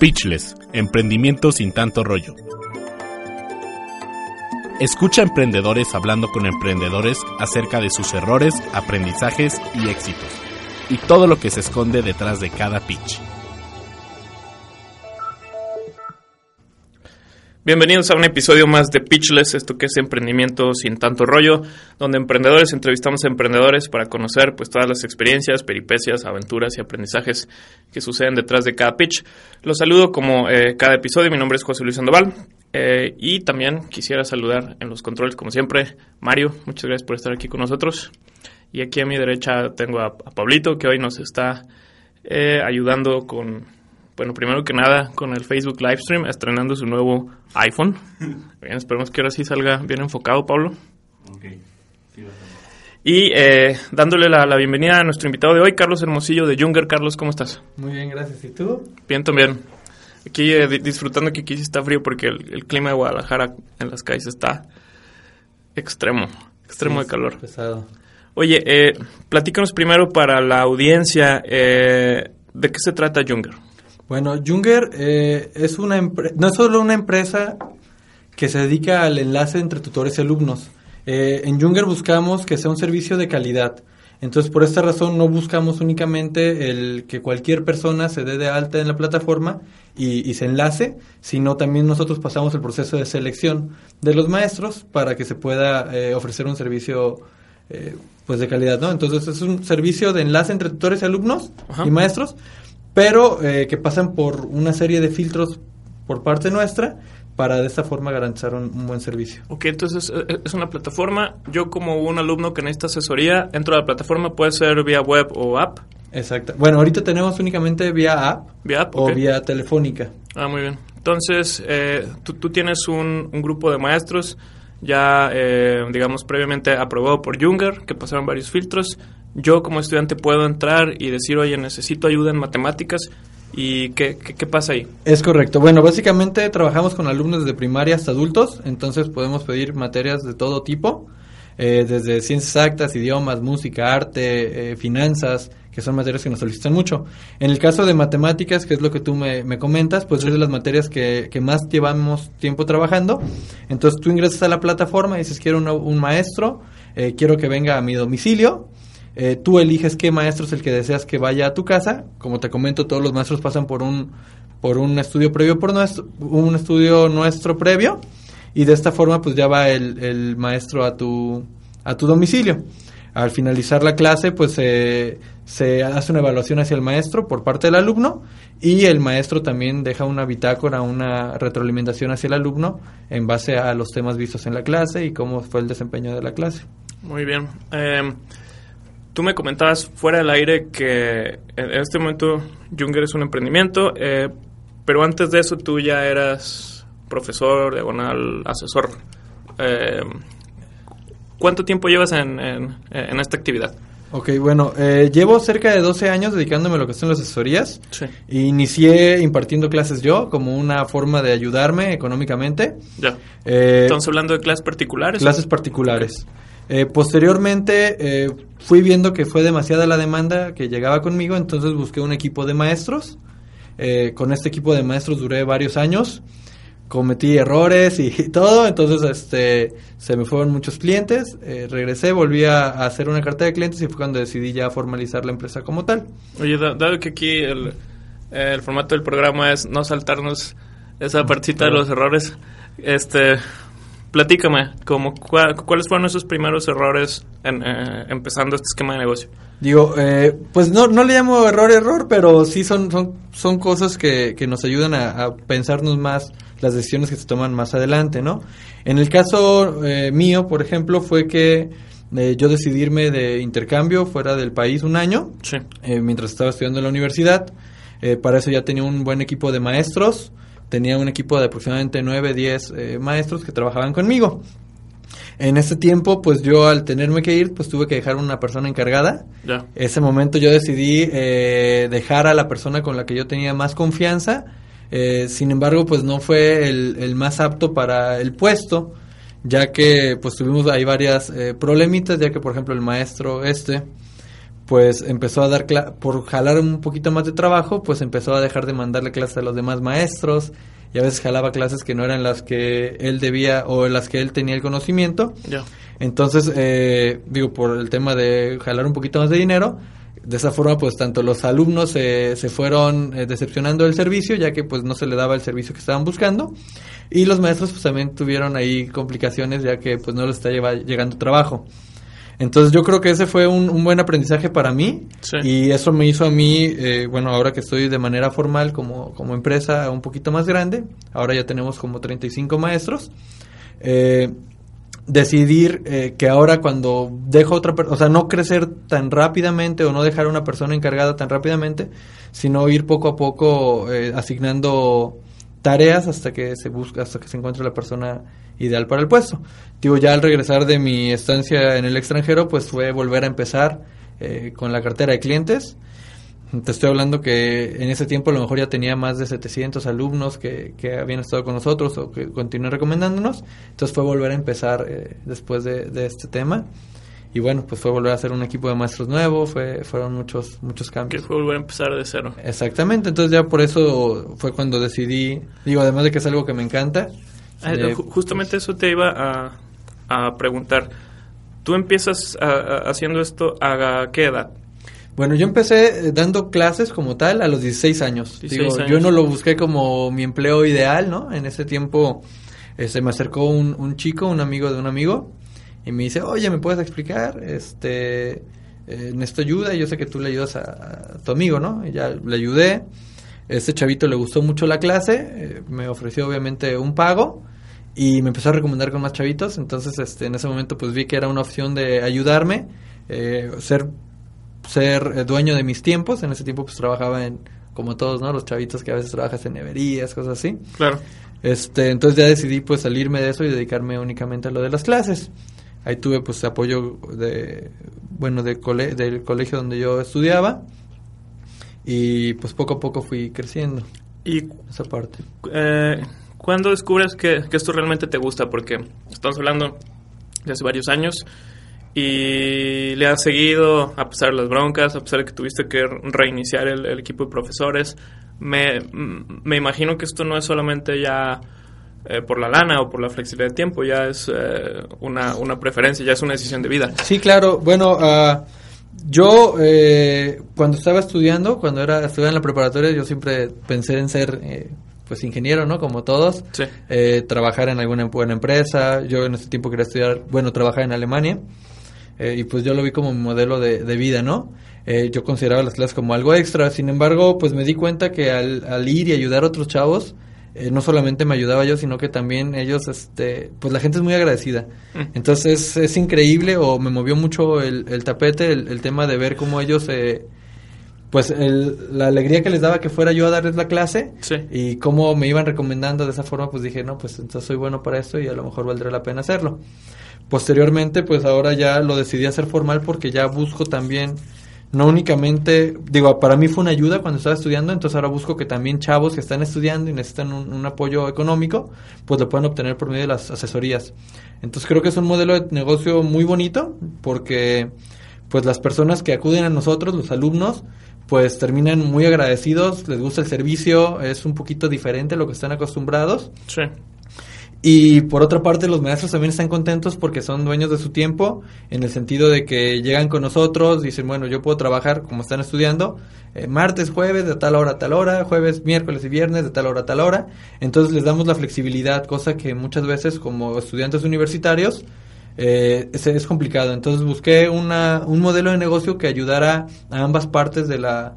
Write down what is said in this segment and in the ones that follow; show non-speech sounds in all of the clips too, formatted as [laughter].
Pitchless, emprendimiento sin tanto rollo. Escucha a emprendedores hablando con emprendedores acerca de sus errores, aprendizajes y éxitos, y todo lo que se esconde detrás de cada pitch. Bienvenidos a un episodio más de Pitchless, esto que es emprendimiento sin tanto rollo, donde emprendedores entrevistamos a emprendedores para conocer pues todas las experiencias, peripecias, aventuras y aprendizajes que suceden detrás de cada pitch. Los saludo como eh, cada episodio, mi nombre es José Luis Sandoval eh, y también quisiera saludar en los controles como siempre, Mario, muchas gracias por estar aquí con nosotros. Y aquí a mi derecha tengo a, Pablito que hoy nos está eh, ayudando con bueno, primero que nada, con el Facebook Livestream, estrenando su nuevo iPhone. [laughs] Bien, esperemos que ahora sí salga bien enfocado, Pablo. y eh, dándole la, bienvenida a nuestro invitado de hoy, Carlos Hermosillo de Junger. Carlos, ¿cómo estás? Muy bien, gracias. ¿Y tú? Bien, también. Aquí eh, disfrutando que aquí sí está frío porque el, clima de Guadalajara en las calles está extremo, extremo de calor. Pesado. Oye, eh, platícanos primero para la audiencia, eh, ¿de qué se trata Junger? Bueno, Junger eh, es una no es solo una empresa que se dedica al enlace entre tutores y alumnos. Eh, en Junger buscamos que sea un servicio de calidad. Entonces, por esta razón, no buscamos únicamente el que cualquier persona se dé de alta en la plataforma y, se enlace, sino también nosotros pasamos el proceso de selección de los maestros para que se pueda eh, ofrecer un servicio pues de calidad, ¿no? Entonces, es un servicio de enlace entre tutores y alumnos y maestros pero eh, que pasan por una serie de filtros por parte nuestra para de esta forma garantizar un, buen servicio. Ok, entonces eh, es una plataforma. Yo como un alumno que necesita asesoría, entro a la plataforma, puede ser vía web o app. Exacto. Bueno, ahorita tenemos únicamente vía app, ¿Vía app o vía telefónica. Ah, muy bien. Entonces, eh, tú, tú, tienes un, un, grupo de maestros ya, digamos, previamente aprobado por Junger, que pasaron varios filtros yo como estudiante puedo entrar y decir, oye, necesito ayuda en matemáticas. ¿Y qué, qué, pasa ahí? Es correcto. Bueno, básicamente trabajamos con alumnos desde primaria hasta adultos, entonces podemos pedir materias de todo tipo, eh, desde ciencias exactas, idiomas, música, arte, eh, finanzas, que son materias que nos solicitan mucho. En el caso de matemáticas, que es lo que tú me, me comentas, pues es de las materias que, que, más llevamos tiempo trabajando. Entonces tú ingresas a la plataforma y dices, quiero un maestro, eh, quiero que venga a mi domicilio eh, tú eliges qué maestro es el que deseas que vaya a tu casa. Como te comento, todos los maestros pasan por un, por un estudio previo, por nuestro, un estudio nuestro previo, y de esta forma pues ya va el, maestro a tu, a tu domicilio. Al finalizar la clase, pues se hace una evaluación hacia el maestro por parte del alumno y el maestro también deja una bitácora, una retroalimentación hacia el alumno en base a los temas vistos en la clase y cómo fue el desempeño de la clase. Muy bien. Eh, Tú me comentabas fuera del aire que en este momento Junger es un emprendimiento, eh, pero antes de eso tú ya eras profesor, diagonal, asesor. Eh, ¿Cuánto tiempo llevas en, esta actividad? Ok, bueno, eh, llevo cerca de 12 años dedicándome a lo que son las asesorías. Sí. Inicié impartiendo clases yo como una forma de ayudarme económicamente. Ya. Estamos hablando de clases particulares. Clases particulares. Eh, posteriormente eh, fui viendo que fue demasiada la demanda que llegaba conmigo, entonces busqué un equipo de maestros. Eh, con este equipo de maestros duré varios años, cometí errores y, [laughs] todo, entonces este se me fueron muchos clientes, regresé, volví a, hacer una carta de clientes y fue cuando decidí ya formalizar la empresa como tal. Oye, dado que aquí el, el formato del programa es no saltarnos esa partita de los errores, este Platícame, como, ¿cuáles fueron esos primeros errores en, eh, empezando este esquema de negocio? Digo, eh, pues no, no le llamo error, error, pero sí son, son, son cosas que, que nos ayudan a, pensarnos más las decisiones que se toman más adelante, ¿no? En el caso eh, mío, por ejemplo, fue que yo decidí irme de intercambio fuera del país un año, mientras estaba estudiando en la universidad. para eso ya tenía un buen equipo de maestros, tenía un equipo de aproximadamente 9, 10 eh, maestros que trabajaban conmigo. En ese tiempo, pues yo al tenerme que ir, pues tuve que dejar una persona encargada. Ya. Ese momento yo decidí eh, dejar a la persona con la que yo tenía más confianza. Eh, sin embargo, pues no fue el, más apto para el puesto, ya que pues tuvimos ahí varias problemitas, ya que por ejemplo el maestro este, pues empezó a dar, por jalar un poquito más de trabajo, pues empezó a dejar de mandarle clases a los demás maestros y a veces jalaba clases que no eran las que él debía o las que él tenía el conocimiento. Entonces, eh, digo, por el tema de jalar un poquito más de dinero, de esa forma, pues tanto los alumnos se fueron eh, decepcionando del servicio, ya que pues no se le daba el servicio que estaban buscando, y los maestros pues también tuvieron ahí complicaciones, ya que pues no les está llegando trabajo. Entonces yo creo que ese fue un, buen aprendizaje para mí y eso me hizo a mí, eh, bueno, ahora que estoy de manera formal como, como empresa un poquito más grande, ahora ya tenemos como 35 maestros, eh, decidir eh, que ahora cuando dejo otra persona, o sea, no crecer tan rápidamente o no dejar a una persona encargada tan rápidamente, sino ir poco a poco eh, asignando tareas hasta que se busca, hasta que se encuentre la persona ideal para el puesto. Digo, ya al regresar de mi estancia en el extranjero, pues fue volver a empezar eh, con la cartera de clientes. Te estoy hablando que en ese tiempo a lo mejor ya tenía más de 700 alumnos que, que habían estado con nosotros o que continúan recomendándonos. Entonces fue volver a empezar eh, después de, de, este tema. Y bueno, pues fue volver a hacer un equipo de maestros nuevo, fue, fueron muchos, muchos cambios. Que fue volver a empezar de cero. Exactamente, entonces ya por eso fue cuando decidí, digo, además de que es algo que me encanta. Ah, eh, justamente eso te iba a, a preguntar. ¿Tú empiezas haciendo esto a qué edad? Bueno, yo empecé eh, dando clases como tal a los 16 años. Digo, Yo no lo busqué como mi empleo ideal, ¿no? En ese tiempo se este, me acercó un, un, chico, un amigo de un amigo, y me dice, oye, ¿me puedes explicar? Este, eh, necesito ayuda, y yo sé que tú le ayudas a, tu amigo, ¿no? Y ya le ayudé. Este chavito le gustó mucho la clase, eh, me ofreció obviamente un pago y me empezó a recomendar con más chavitos. Entonces, este, en ese momento, pues vi que era una opción de ayudarme, eh, ser ser eh, dueño de mis tiempos. En ese tiempo pues trabajaba en, como todos, ¿no? Los chavitos que a veces trabajas en neverías, cosas así. Claro. Este, entonces ya decidí pues salirme de eso y dedicarme únicamente a lo de las clases. Ahí tuve pues apoyo de, bueno, de del colegio donde yo estudiaba y pues poco a poco fui creciendo. Y esa parte. Eh, ¿Cuándo descubres que, que esto realmente te gusta? Porque estamos hablando de hace varios años y le has seguido a pesar de las broncas, a pesar de que tuviste que reiniciar el, equipo de profesores. Me, me, imagino que esto no es solamente ya eh, por la lana o por la flexibilidad de tiempo, ya es eh, una, una, preferencia, ya es una decisión de vida. Sí, claro. Bueno, uh, yo eh, cuando estaba estudiando, cuando era estudiaba en la preparatoria, yo siempre pensé en ser pues ingeniero, ¿no? Como todos. Sí. trabajar en alguna buena empresa. Yo en ese tiempo quería estudiar, bueno, trabajar en Alemania. Eh, y pues yo lo vi como mi modelo de, vida, ¿no? Eh, yo consideraba las clases como algo extra, sin embargo, pues me di cuenta que al, ir y ayudar a otros chavos, eh, no solamente me ayudaba yo, sino que también ellos, este, pues la gente es muy agradecida. Mm. Entonces es increíble o me movió mucho el, tapete, el, tema de ver cómo ellos, pues la alegría que les daba que fuera yo a darles la clase y cómo me iban recomendando de esa forma, pues dije, no, pues entonces soy bueno para esto y a lo mejor valdría la pena hacerlo. Posteriormente, pues ahora ya lo decidí hacer formal porque ya busco también, no únicamente, digo, para mí fue una ayuda cuando estaba estudiando, entonces ahora busco que también chavos que están estudiando y necesitan un, apoyo económico, pues lo puedan obtener por medio de las asesorías. Entonces creo que es un modelo de negocio muy bonito porque pues las personas que acuden a nosotros, los alumnos, pues terminan muy agradecidos, les gusta el servicio, es un poquito diferente a lo que están acostumbrados. Sí. Y por otra parte, los maestros también están contentos porque son dueños de su tiempo, en el sentido de que llegan con nosotros, dicen, bueno, yo puedo trabajar como están estudiando, eh, martes, jueves, de tal hora a tal hora, jueves, miércoles y viernes, de tal hora a tal hora. Entonces les damos la flexibilidad, cosa que muchas veces como estudiantes universitarios eh, es, es, complicado. Entonces busqué una, un modelo de negocio que ayudara a ambas partes de la,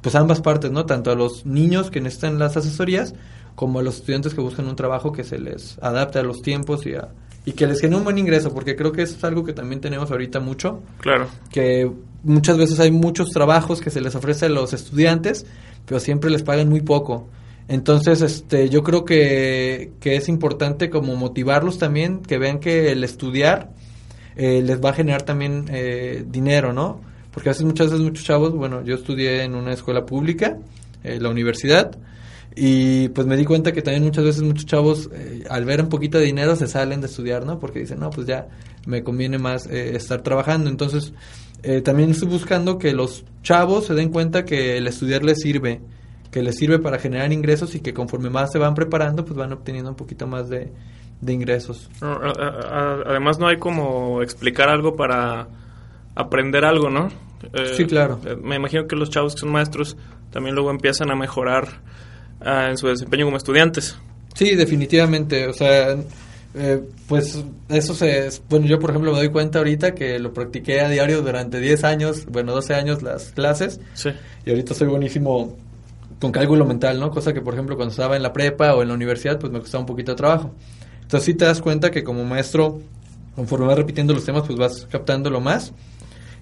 pues a ambas partes, ¿no? Tanto a los niños que necesitan las asesorías, como a los estudiantes que buscan un trabajo que se les adapte a los tiempos y, a, y que les genere un buen ingreso, porque creo que eso es algo que también tenemos ahorita mucho. Claro. Que muchas veces hay muchos trabajos que se les ofrece a los estudiantes, pero siempre les pagan muy poco. Entonces, este, yo creo que, que es importante como motivarlos también, que vean que el estudiar eh, les va a generar también eh, dinero, ¿no? Porque a veces, muchas veces muchos chavos, bueno, yo estudié en una escuela pública, eh, la universidad, y pues me di cuenta que también muchas veces muchos chavos eh, al ver un poquito de dinero se salen de estudiar, ¿no? Porque dicen, no, pues ya me conviene más eh, estar trabajando. Entonces, eh, también estoy buscando que los chavos se den cuenta que el estudiar les sirve, que les sirve para generar ingresos y que conforme más se van preparando, pues van obteniendo un poquito más de, de ingresos. Además no hay como explicar algo para aprender algo, ¿no? Eh, sí, claro. Eh, me imagino que los chavos que son maestros también luego empiezan a mejorar ah, en su desempeño como estudiantes. Sí, definitivamente. O sea, eh, pues eso se... Bueno, yo por ejemplo me doy cuenta ahorita que lo practiqué a diario durante 10 años, bueno, 12 años las clases. Sí. Y ahorita soy buenísimo con cálculo mental, ¿no? Cosa que por ejemplo cuando estaba en la prepa o en la universidad pues me costaba un poquito de trabajo. Entonces sí te das cuenta que como maestro, conforme vas repitiendo los temas, pues vas captándolo más.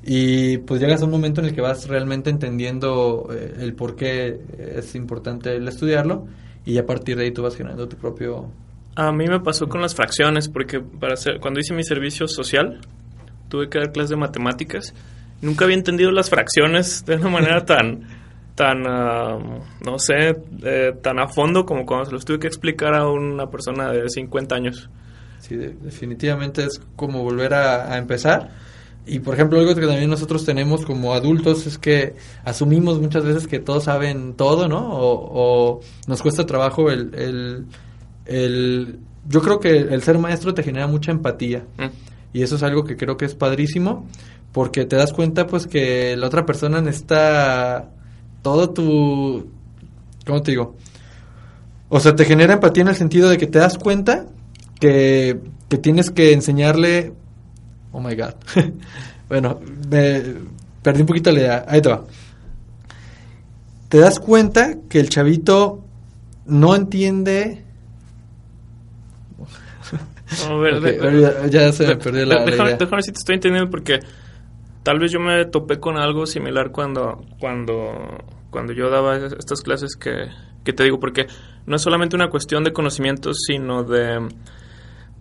Y pues llegas a un momento en el que vas realmente entendiendo eh, el por qué es importante el estudiarlo y a partir de ahí tú vas generando tu propio... A mí me pasó con las fracciones, porque para cuando hice mi servicio social, tuve que dar clases de matemáticas. Nunca había entendido las fracciones de una manera tan, tan ah, no sé, eh, tan a fondo como cuando se los tuve que explicar a una persona de 50 años. Sí, definitivamente es como volver a empezar y por ejemplo, algo que también nosotros tenemos como adultos es que asumimos muchas veces que todos saben todo, ¿no? O, nos cuesta trabajo el, el, Yo creo que el ser maestro te genera mucha empatía. Mm. Y eso es algo que creo que es padrísimo, porque te das cuenta pues que la otra persona necesita todo tu... ¿Cómo te digo? O sea, te genera empatía en el sentido de que te das cuenta que, que tienes que enseñarle Oh my god. [laughs] bueno, me perdí un poquito la idea. Ahí te va. Te das cuenta que el chavito no entiende. A ver, ya, se me perdió la, déjame, Déjame si te estoy entendiendo porque tal vez yo me topé con algo similar cuando cuando cuando yo daba estas clases que, que te digo porque no es solamente una cuestión de conocimientos sino de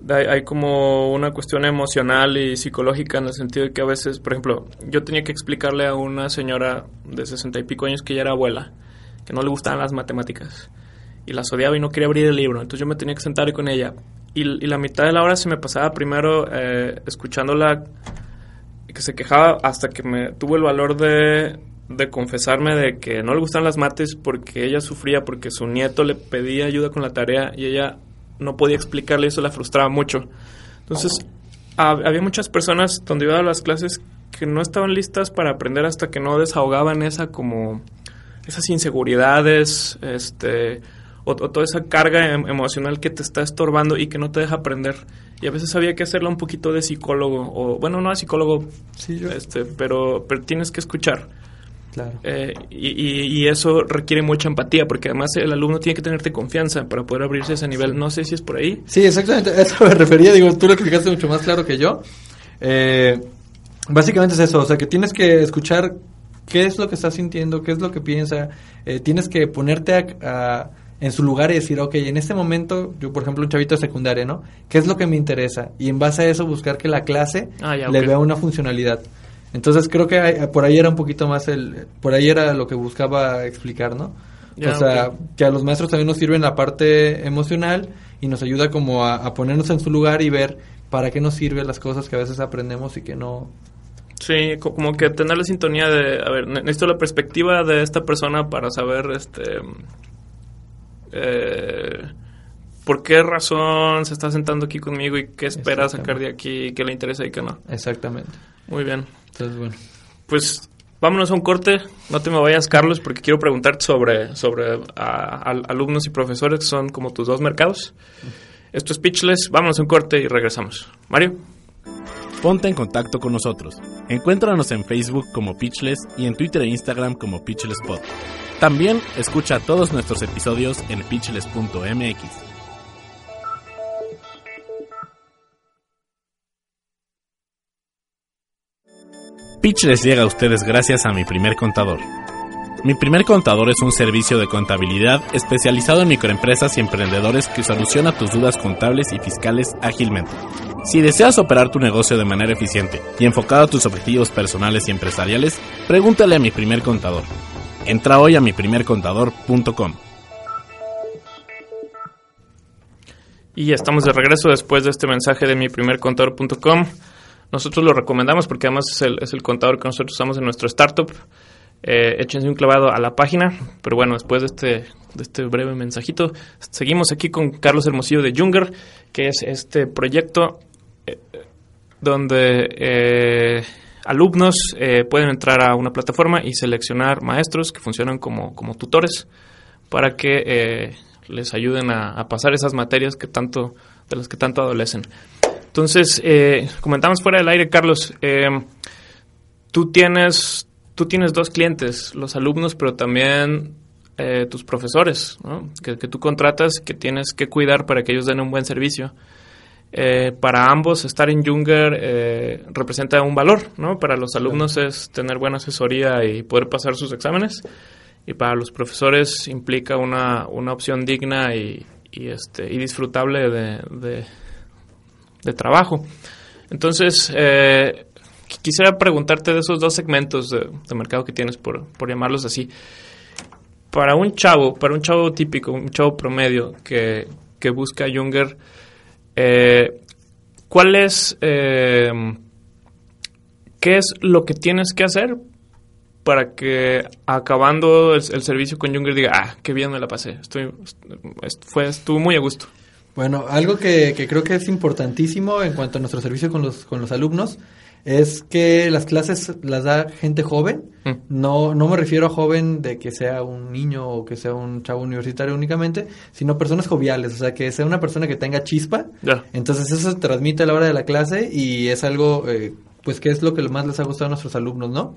hay, como una cuestión emocional y psicológica en el sentido de que a veces, por ejemplo, yo tenía que explicarle a una señora de sesenta y pico años que ella era abuela, que no le gustaban las matemáticas y las odiaba y no quería abrir el libro. Entonces yo me tenía que sentar con ella y, la mitad de la hora se me pasaba primero eh, escuchándola que se quejaba hasta que me tuvo el valor de, de confesarme de que no le gustaban las mates porque ella sufría porque su nieto le pedía ayuda con la tarea y ella no podía explicarle, eso la frustraba mucho. Entonces, había muchas personas donde iba a las clases que no estaban listas para aprender hasta que no desahogaban esa como esas inseguridades, este o, toda esa carga em, emocional que te está estorbando y que no te deja aprender. Y a veces había que hacerlo un poquito de psicólogo o bueno, no de psicólogo, sí, este, pero pero tienes que escuchar. Claro. Eh, y, eso requiere mucha empatía, porque además el alumno tiene que tenerte confianza para poder abrirse a ese nivel. No sé si es por ahí. Sí, exactamente. A eso me refería. Digo, tú lo explicaste mucho más claro que yo. Eh, básicamente es eso. O sea, que tienes que escuchar qué es lo que está sintiendo, qué es lo que piensa. Eh, tienes que ponerte en su lugar y decir, ok, en este momento, yo por ejemplo, un chavito de secundaria, ¿no? ¿Qué es lo que me interesa? Y en base a eso buscar que la clase ah, le vea una funcionalidad. Entonces creo que por ahí era un poquito más el, por ahí era lo que buscaba explicar, ¿no? o sea, que a los maestros también nos sirve la parte emocional y nos ayuda como a, ponernos en su lugar y ver para qué nos sirven las cosas que a veces aprendemos y que no... Sí, como que tener la sintonía de, a ver, necesito la perspectiva de esta persona para saber, este, eh, por qué razón se está sentando aquí conmigo y qué espera sacar de aquí, qué le interesa y qué no. Exactamente. Muy bien. Entonces, bueno. Pues vámonos a un corte. No te me vayas, Carlos, porque quiero preguntarte sobre, sobre alumnos y profesores que son como tus dos mercados. Esto es Pitchless. Vámonos a un corte y regresamos. Mario. Ponte en contacto con nosotros. Encuéntranos en Facebook como Pitchless y en Twitter e Instagram como PitchlessPod. También escucha todos nuestros episodios en pitchless.mx. Pitch les llega a ustedes gracias a mi primer contador. Mi primer contador es un servicio de contabilidad especializado en microempresas y emprendedores que soluciona tus dudas contables y fiscales ágilmente. Si deseas operar tu negocio de manera eficiente y enfocado a tus objetivos personales y empresariales, pregúntale a mi primer contador. Entra hoy a miprimercontador.com. Y estamos de regreso después de este mensaje de miprimercontador.com. nosotros lo recomendamos porque además es el, es el contador que nosotros usamos en nuestro startup. Eh, échense un clavado a la página. Pero bueno, después de este, de este breve mensajito, seguimos aquí con Carlos Hermosillo de Junger, que es este proyecto eh, donde eh, alumnos eh, pueden entrar a una plataforma y seleccionar maestros que funcionan como, como tutores para que les ayuden a, pasar esas materias que tanto, de las que tanto adolecen. Entonces, comentamos fuera del aire, Carlos, tú tienes tú tienes dos clientes, los alumnos, pero también eh, tus profesores, ¿no? que, que, tú contratas, que tienes que cuidar para que ellos den un buen servicio. Eh, para ambos, estar en Junger eh, representa un valor, ¿no? Para los alumnos es tener buena asesoría y poder pasar sus exámenes, y para los profesores implica una, una opción digna y, y, este, y disfrutable de, de, de trabajo. Entonces, eh, quisiera preguntarte de esos dos segmentos de, mercado que tienes, por, por llamarlos así. Para un chavo, para un chavo típico, un chavo promedio que, que busca Junger, eh, ¿cuál es, eh, qué es lo que tienes que hacer para que acabando el, servicio con Junger diga, ah, qué bien me la pasé, estoy, fue, estuvo muy a gusto? Bueno, algo que, que creo que es importantísimo en cuanto a nuestro servicio con los, con los alumnos es que las clases las da gente joven. Mm. No, no me refiero a joven de que sea un niño o que sea un chavo universitario únicamente, sino personas joviales, o sea, que sea una persona que tenga chispa. Yeah. Entonces eso se transmite a la hora de la clase y es algo, eh, pues, que es lo que más les ha gustado a nuestros alumnos, ¿no?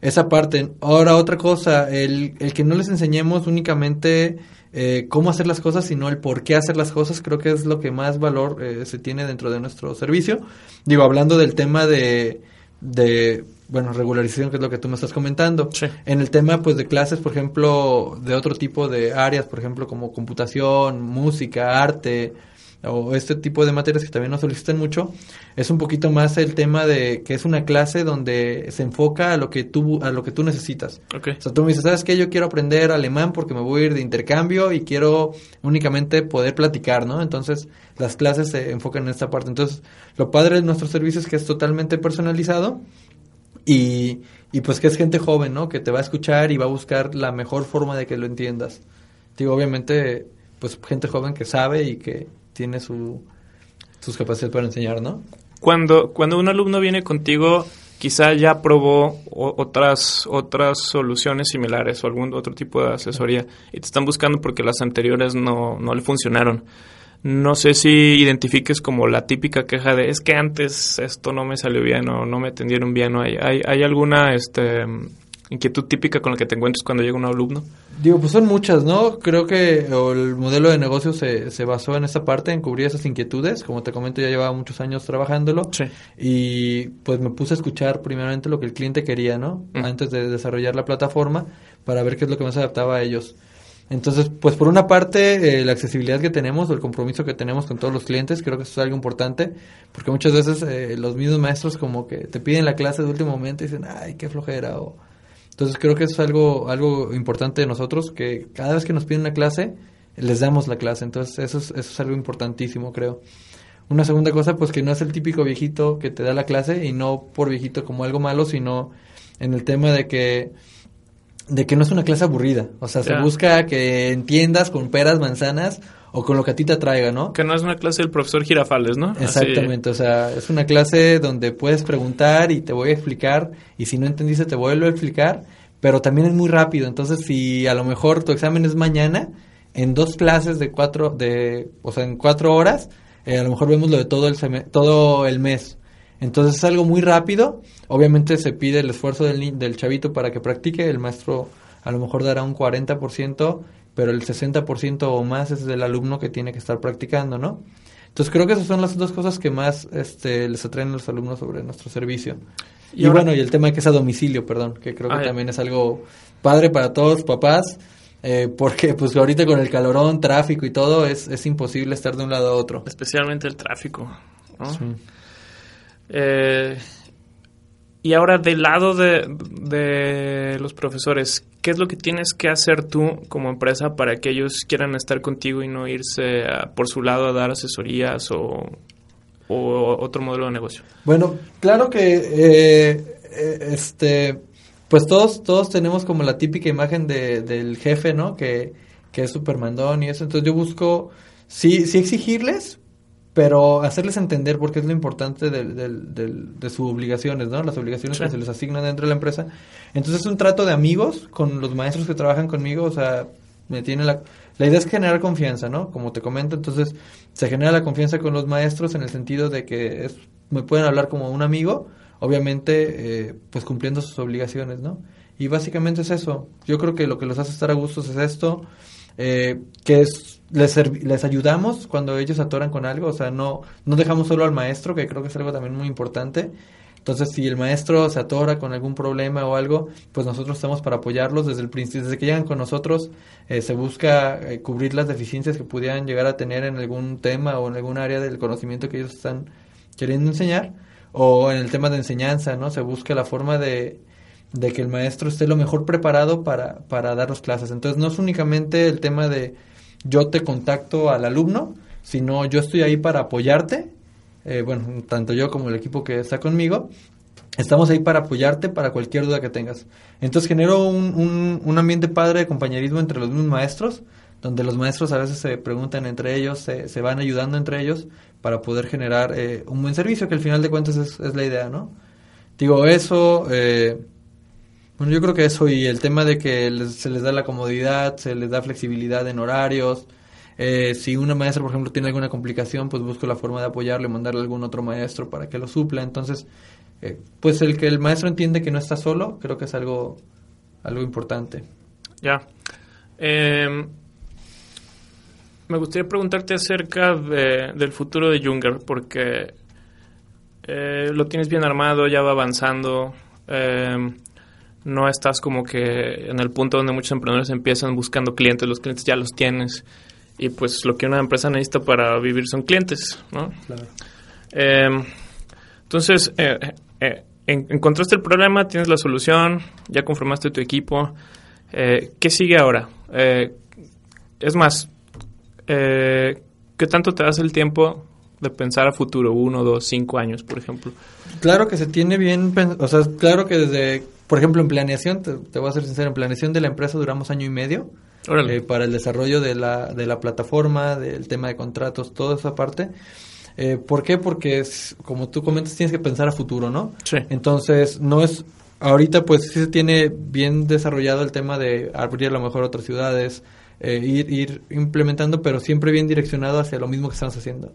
Esa parte. Ahora, otra cosa, el, el que no les enseñemos únicamente eh, cómo hacer las cosas, sino el por qué hacer las cosas, creo que es lo que más valor eh, se tiene dentro de nuestro servicio. Digo, hablando del tema de, de, bueno, regularización, que es lo que tú me estás comentando. Sí. En el tema, pues, de clases, por ejemplo, de otro tipo de áreas, por ejemplo, como computación, música, arte, o este tipo de materias que también nos solicitan mucho, es un poquito más el tema de que es una clase donde se enfoca a lo que tú a lo que tú necesitas. Okay. O sea, tú me dices, ¿sabes qué? Yo quiero aprender alemán porque me voy a ir de intercambio y quiero únicamente poder platicar, ¿no? Entonces, las clases se enfocan en esta parte. Entonces, lo padre de nuestro servicio es que es totalmente personalizado y, y pues que es gente joven, ¿no? Que te va a escuchar y va a buscar la mejor forma de que lo entiendas. Digo, obviamente, pues gente joven que sabe y que tiene su, sus capacidades para enseñar, ¿no? Cuando, cuando un alumno viene contigo, quizá ya probó otras, otras soluciones similares o algún otro tipo de asesoría y te están buscando porque las anteriores no, no le funcionaron. No sé si identifiques como la típica queja de es que antes esto no me salió bien o no me atendieron bien hay, hay, hay alguna este, inquietud típica con la que te encuentres cuando llega un alumno? Digo, pues son muchas, ¿no? Creo que el modelo de negocio se, se basó en esa parte, en cubrir esas inquietudes. Como te comento, ya llevaba muchos años trabajándolo. Sí. Y pues me puse a escuchar primeramente lo que el cliente quería, ¿no? Mm. Antes de desarrollar la plataforma, para ver qué es lo que más adaptaba a ellos. Entonces, pues por una parte, eh, la accesibilidad que tenemos, o el compromiso que tenemos con todos los clientes, creo que eso es algo importante, porque muchas veces eh, los mismos maestros como que te piden la clase de último momento y dicen, ay, qué flojera, o entonces creo que eso es algo, algo importante de nosotros, que cada vez que nos piden una clase, les damos la clase. Entonces eso es, eso es algo importantísimo, creo. Una segunda cosa, pues que no es el típico viejito que te da la clase y no por viejito como algo malo, sino en el tema de que de que no es una clase aburrida. O sea, yeah. se busca que entiendas con peras, manzanas o con lo que a ti te atraiga, ¿no? Que no es una clase del profesor Girafales, ¿no? Exactamente, Así. o sea, es una clase donde puedes preguntar y te voy a explicar y si no entendiste te vuelvo a explicar, pero también es muy rápido, entonces si a lo mejor tu examen es mañana, en dos clases de cuatro, de, o sea, en cuatro horas, eh, a lo mejor vemos lo de todo el, todo el mes. Entonces es algo muy rápido, obviamente se pide el esfuerzo del, del chavito para que practique, el maestro a lo mejor dará un 40%, pero el 60% o más es del alumno que tiene que estar practicando, ¿no? Entonces creo que esas son las dos cosas que más este, les atraen a los alumnos sobre nuestro servicio. Y, y ahora, bueno, y el tema que es a domicilio, perdón, que creo que ah, también es algo padre para todos papás, eh, porque pues ahorita con el calorón, tráfico y todo, es, es imposible estar de un lado a otro. Especialmente el tráfico, ¿no? Sí. Eh, y ahora del lado de, de, los profesores, ¿qué es lo que tienes que hacer tú como empresa para que ellos quieran estar contigo y no irse a, por su lado a dar asesorías o otro modelo de negocio? Bueno, claro que eh, eh, este pues todos todos tenemos como la típica imagen de, del jefe, ¿no? Que, que es supermandón y eso. Entonces yo busco sí sí exigirles, pero hacerles entender porque es lo importante de, de sus obligaciones, ¿no? Las obligaciones que se les asignan dentro de la empresa. Entonces es un trato de amigos con los maestros que trabajan conmigo, o sea, me tiene la la idea es generar confianza, ¿no? Como te comento, entonces se genera la confianza con los maestros en el sentido de que es, me pueden hablar como un amigo, obviamente, eh, pues cumpliendo sus obligaciones, ¿no? Y básicamente es eso. Yo creo que lo que los hace estar a gustos es esto, eh, que es, les, ayudamos cuando ellos atoran con algo, o sea, no, no dejamos solo al maestro, que creo que es algo también muy importante, entonces, si el maestro se atora con algún problema o algo, pues nosotros estamos para apoyarlos desde el principio, desde que llegan con nosotros, eh, se busca eh, cubrir las deficiencias que pudieran llegar a tener en algún tema o en algún área del conocimiento que ellos están queriendo enseñar, o en el tema de enseñanza, ¿no? Se busca la forma de, de que el maestro esté lo mejor preparado para, para dar las clases. Entonces, no es únicamente el tema de yo te contacto al alumno, sino yo estoy ahí para apoyarte eh, bueno, tanto yo como el equipo que está conmigo, estamos ahí para apoyarte para cualquier duda que tengas. Entonces genero un, un, ambiente padre de compañerismo entre los mismos maestros, donde los maestros a veces se preguntan entre ellos, se, se van ayudando entre ellos para poder generar eh, un buen servicio, que al final de cuentas es, es la idea, ¿no? Digo, eso, eh, bueno, yo creo que eso y el tema de que se les da la comodidad, se les da flexibilidad en horarios, eh, si una maestra, por ejemplo, tiene alguna complicación, pues busco la forma de apoyarle, mandarle a algún otro maestro para que lo supla. Entonces, eh, pues el que el maestro entiende que no está solo, creo que es algo, algo importante. Ya. Em, me gustaría preguntarte acerca del futuro de Junger, porque eh, lo tienes bien armado, ya va avanzando. No estás como que en el punto donde muchos emprendedores empiezan buscando clientes, los clientes ya los tienes y pues lo que una empresa necesita para vivir son clientes, ¿no? Claro. Em, entonces, eh, eh, encontraste el problema, tienes la solución, ya conformaste tu equipo. Eh, ¿Qué sigue ahora? es más, ¿qué tanto te das el tiempo de pensar a futuro, uno, dos, cinco años, por ejemplo? Claro que se tiene bien, o sea, claro que desde, por ejemplo, en planeación, te, te voy a ser sincero, en planeación de la empresa duramos año y medio eh, para el desarrollo de la, de la plataforma, del tema de contratos, toda esa parte. Eh, ¿Por qué? Porque, como tú comentas, tienes que pensar a futuro, ¿no? Sí. Entonces, no es... Ahorita, pues, sí se tiene bien desarrollado el tema de abrir a lo mejor otras ciudades, eh, ir, ir implementando, pero siempre bien direccionado hacia lo mismo que estamos haciendo.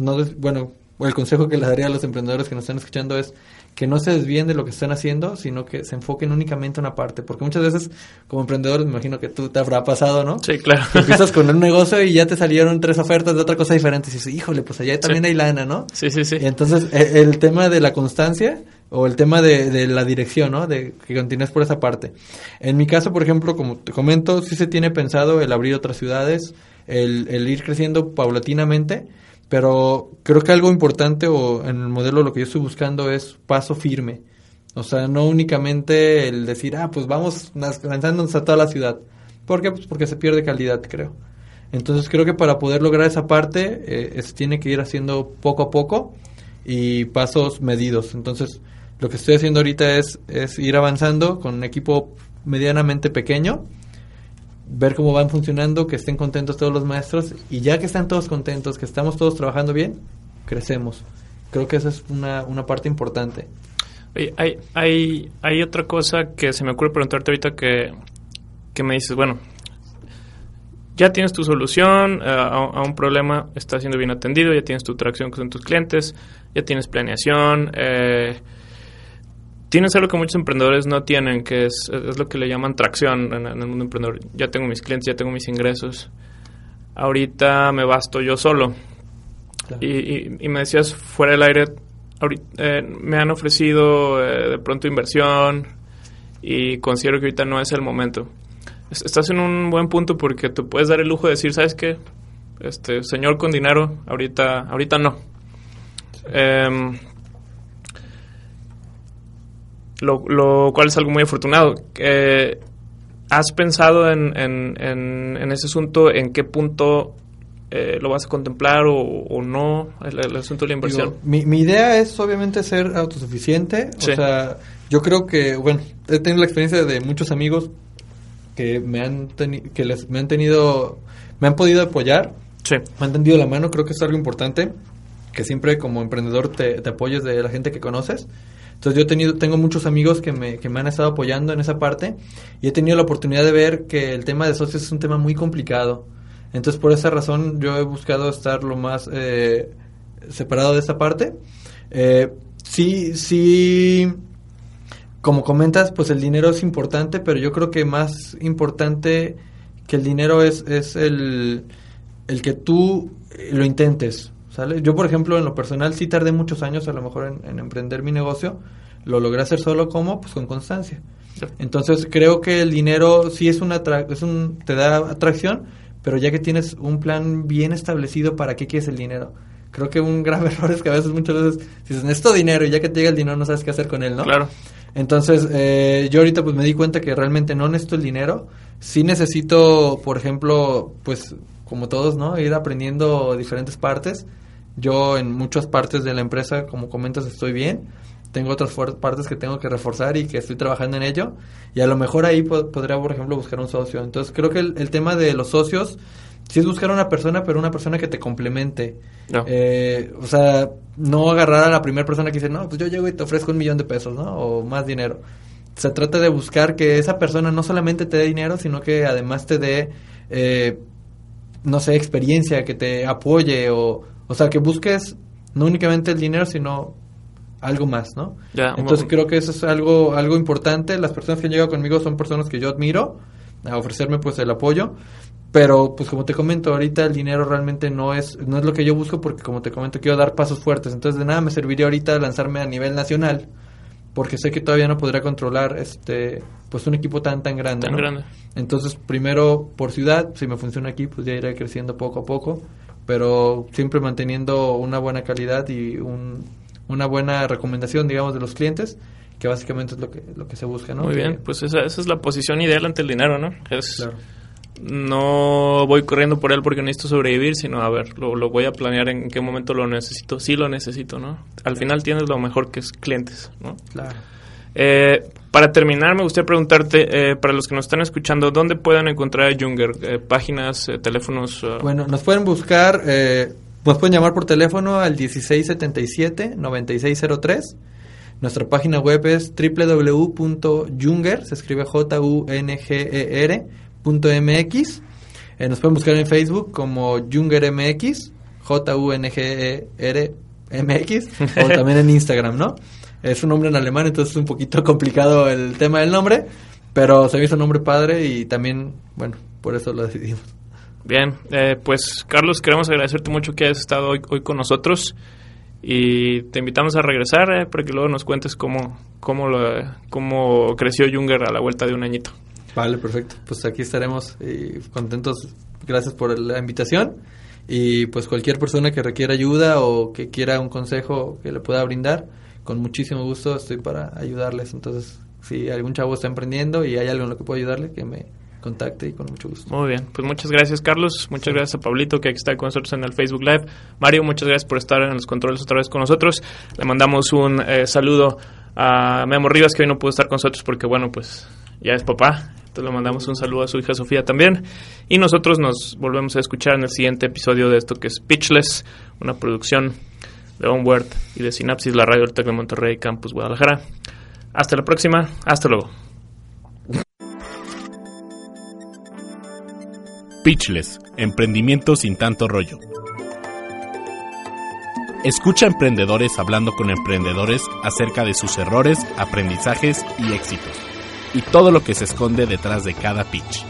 No bueno, el consejo que les daría a los emprendedores que nos están escuchando es que no se desvíen de lo que están haciendo, sino que se enfoquen únicamente en una parte. Porque muchas veces, como emprendedor, me imagino que tú te habrá pasado, ¿no? Sí, claro. empiezas con un negocio y ya te salieron tres ofertas de otra cosa diferente. Y dices, híjole, pues allá también hay lana, ¿no? Sí, sí, sí. Y entonces, e, el, tema de la constancia o el tema de, la dirección, ¿no? De que continúes por esa parte. En mi caso, por ejemplo, como te comento, sí se tiene pensado el abrir otras ciudades, el, el ir creciendo paulatinamente pero creo que algo importante o en el modelo lo que yo estoy buscando es paso firme. O sea, no únicamente el decir, ah, pues vamos lanzándonos a toda la ciudad. ¿Por qué? Pues porque se pierde calidad, creo. Entonces creo que para poder lograr esa parte eh, se tiene que ir haciendo poco a poco y pasos medidos. Entonces lo que estoy haciendo ahorita es, es ir avanzando con un equipo medianamente pequeño ver cómo van funcionando, que estén contentos todos los maestros y ya que están todos contentos, que estamos todos trabajando bien, crecemos. Creo que esa es una, una parte importante. hay, hay, hay otra cosa que se me ocurre preguntarte ahorita que, que me dices, bueno, ya tienes tu solución eh, a, un problema, está siendo bien atendido, ya tienes tu tracción con tus clientes, ya tienes planeación, eh, tienes algo que muchos emprendedores no tienen, que es, es lo que le llaman tracción en, el mundo emprendedor. Ya tengo mis clientes, ya tengo mis ingresos. Ahorita me basto yo solo. Y, y, me decías fuera del aire, eh, me han ofrecido eh, de pronto inversión y considero que ahorita no es el momento. Estás en un buen punto porque te puedes dar el lujo de decir, ¿sabes qué? Este, señor con dinero, ahorita, ahorita no. Eh, lo, cual es algo muy afortunado. ¿Has pensado en, en, ese asunto en qué punto eh, lo vas a contemplar o, no, el, asunto de la inversión? mi, mi, idea es obviamente ser autosuficiente. O sea, yo creo que, bueno, he tenido la experiencia de muchos amigos que me han, que les, me han tenido, me han podido apoyar. Me han tendido la mano, creo que es algo importante. Que siempre como emprendedor te, te apoyes de la gente que conoces. Entonces yo he tenido, tengo muchos amigos que me, que me han estado apoyando en esa parte y he tenido la oportunidad de ver que el tema de socios es un tema muy complicado. Entonces por esa razón yo he buscado estar lo más eh, separado de esa parte. Eh, sí, sí, como comentas, pues el dinero es importante, pero yo creo que más importante que el dinero es, es el, el que tú lo intentes. ¿Sale? Yo, por ejemplo, en lo personal sí tardé muchos años a lo mejor en, emprender mi negocio. Lo logré hacer solo como, pues con constancia. Entonces creo que el dinero sí es una es un te da atracción, pero ya que tienes un plan bien establecido para qué quieres el dinero. Creo que un grave [laughs] error es que a veces muchas veces dices necesito dinero y ya que te llega el dinero no sabes qué hacer con él, ¿no? Claro. Entonces eh, yo ahorita pues me di cuenta que realmente no necesito el dinero, sí necesito, por ejemplo, pues como todos, ¿no? Ir aprendiendo diferentes partes. Yo en muchas partes de la empresa, como comentas, estoy bien. Tengo otras partes que tengo que reforzar y que estoy trabajando en ello. Y a lo mejor ahí podría, por ejemplo, buscar un socio. Entonces creo que el, tema de los socios, sí es buscar una persona, pero una persona que te complemente. Eh, o sea, no agarrar a la primera persona que dice, no, pues yo llego y te ofrezco un millón de pesos, ¿no? O más dinero. Se trata de buscar que esa persona no solamente te dé dinero, sino que además te dé eh, no sé, experiencia que te apoye o, o sea, que busques no únicamente el dinero, sino algo más, ¿no? Entonces creo que eso es algo, algo importante. Las personas que han llegado conmigo son personas que yo admiro a ofrecerme pues el apoyo. Pero pues como te comento, ahorita el dinero realmente no es, no es lo que yo busco porque como te comento quiero dar pasos fuertes. Entonces de nada me serviría ahorita lanzarme a nivel nacional porque sé que todavía no podría controlar este pues un equipo tan tan grande, tan grande. Entonces, primero por ciudad, si me funciona aquí, pues ya iré creciendo poco a poco, pero siempre manteniendo una buena calidad y un, una buena recomendación, digamos, de los clientes, que básicamente es lo que lo que se busca, ¿no? Muy bien, pues esa, esa es la posición ideal ante el dinero, ¿no? Es no voy corriendo por él porque necesito sobrevivir, sino a ver, lo, lo, voy a planear en qué momento lo necesito. Sí lo necesito, ¿no? Al final tienes lo mejor que es clientes, ¿no? Claro. Eh, para terminar, me gustaría preguntarte, eh, para los que nos están escuchando, ¿dónde pueden encontrar a Junger? Eh, ¿Páginas, teléfonos? Bueno, nos pueden buscar, nos pueden llamar por teléfono al 1677-9603. Nuestra página web es www.junger, se escribe J-U-N-G-E-R, .mx. Eh, nos pueden buscar en Facebook como JungerMX, J-U-N-G-E-R-M-X, o [laughs] también en Instagram, ¿no? Es un nombre en alemán, entonces es un poquito [laughs] complicado el tema del nombre, pero se me hizo un nombre padre y también, bueno, por eso lo decidimos. Bien, eh, pues Carlos, queremos agradecerte mucho que hayas estado hoy, hoy con nosotros y te invitamos a regresar eh, para que luego nos cuentes cómo, cómo, lo, cómo creció Junger a la vuelta de un añito. Vale, perfecto. Pues aquí estaremos eh, contentos. Gracias por la invitación. Y pues cualquier persona que requiera ayuda o que quiera un consejo que le pueda brindar, con muchísimo gusto estoy para ayudarles. Entonces, si algún chavo está emprendiendo y hay algo en lo que puedo ayudarle, que me contacte y con mucho gusto. Muy bien, pues muchas gracias Carlos, muchas gracias a Pablito que aquí está con nosotros en el Facebook Live. Mario, muchas gracias por estar en los controles otra vez con nosotros. Le mandamos un eh, saludo a Memo Rivas que hoy no pudo estar con nosotros porque bueno, pues ya es papá entonces le mandamos un saludo a su hija Sofía también. Y nosotros nos volvemos a escuchar en el siguiente episodio de esto que es Pitchless, una producción de Onward y de Sinapsis, la radio del Tec de Monterrey, Campus Guadalajara. Hasta la próxima, hasta luego. Pitchless, emprendimiento sin tanto rollo. Escucha emprendedores hablando con emprendedores acerca de sus errores, aprendizajes y éxitos y todo lo que se esconde detrás de cada pitch.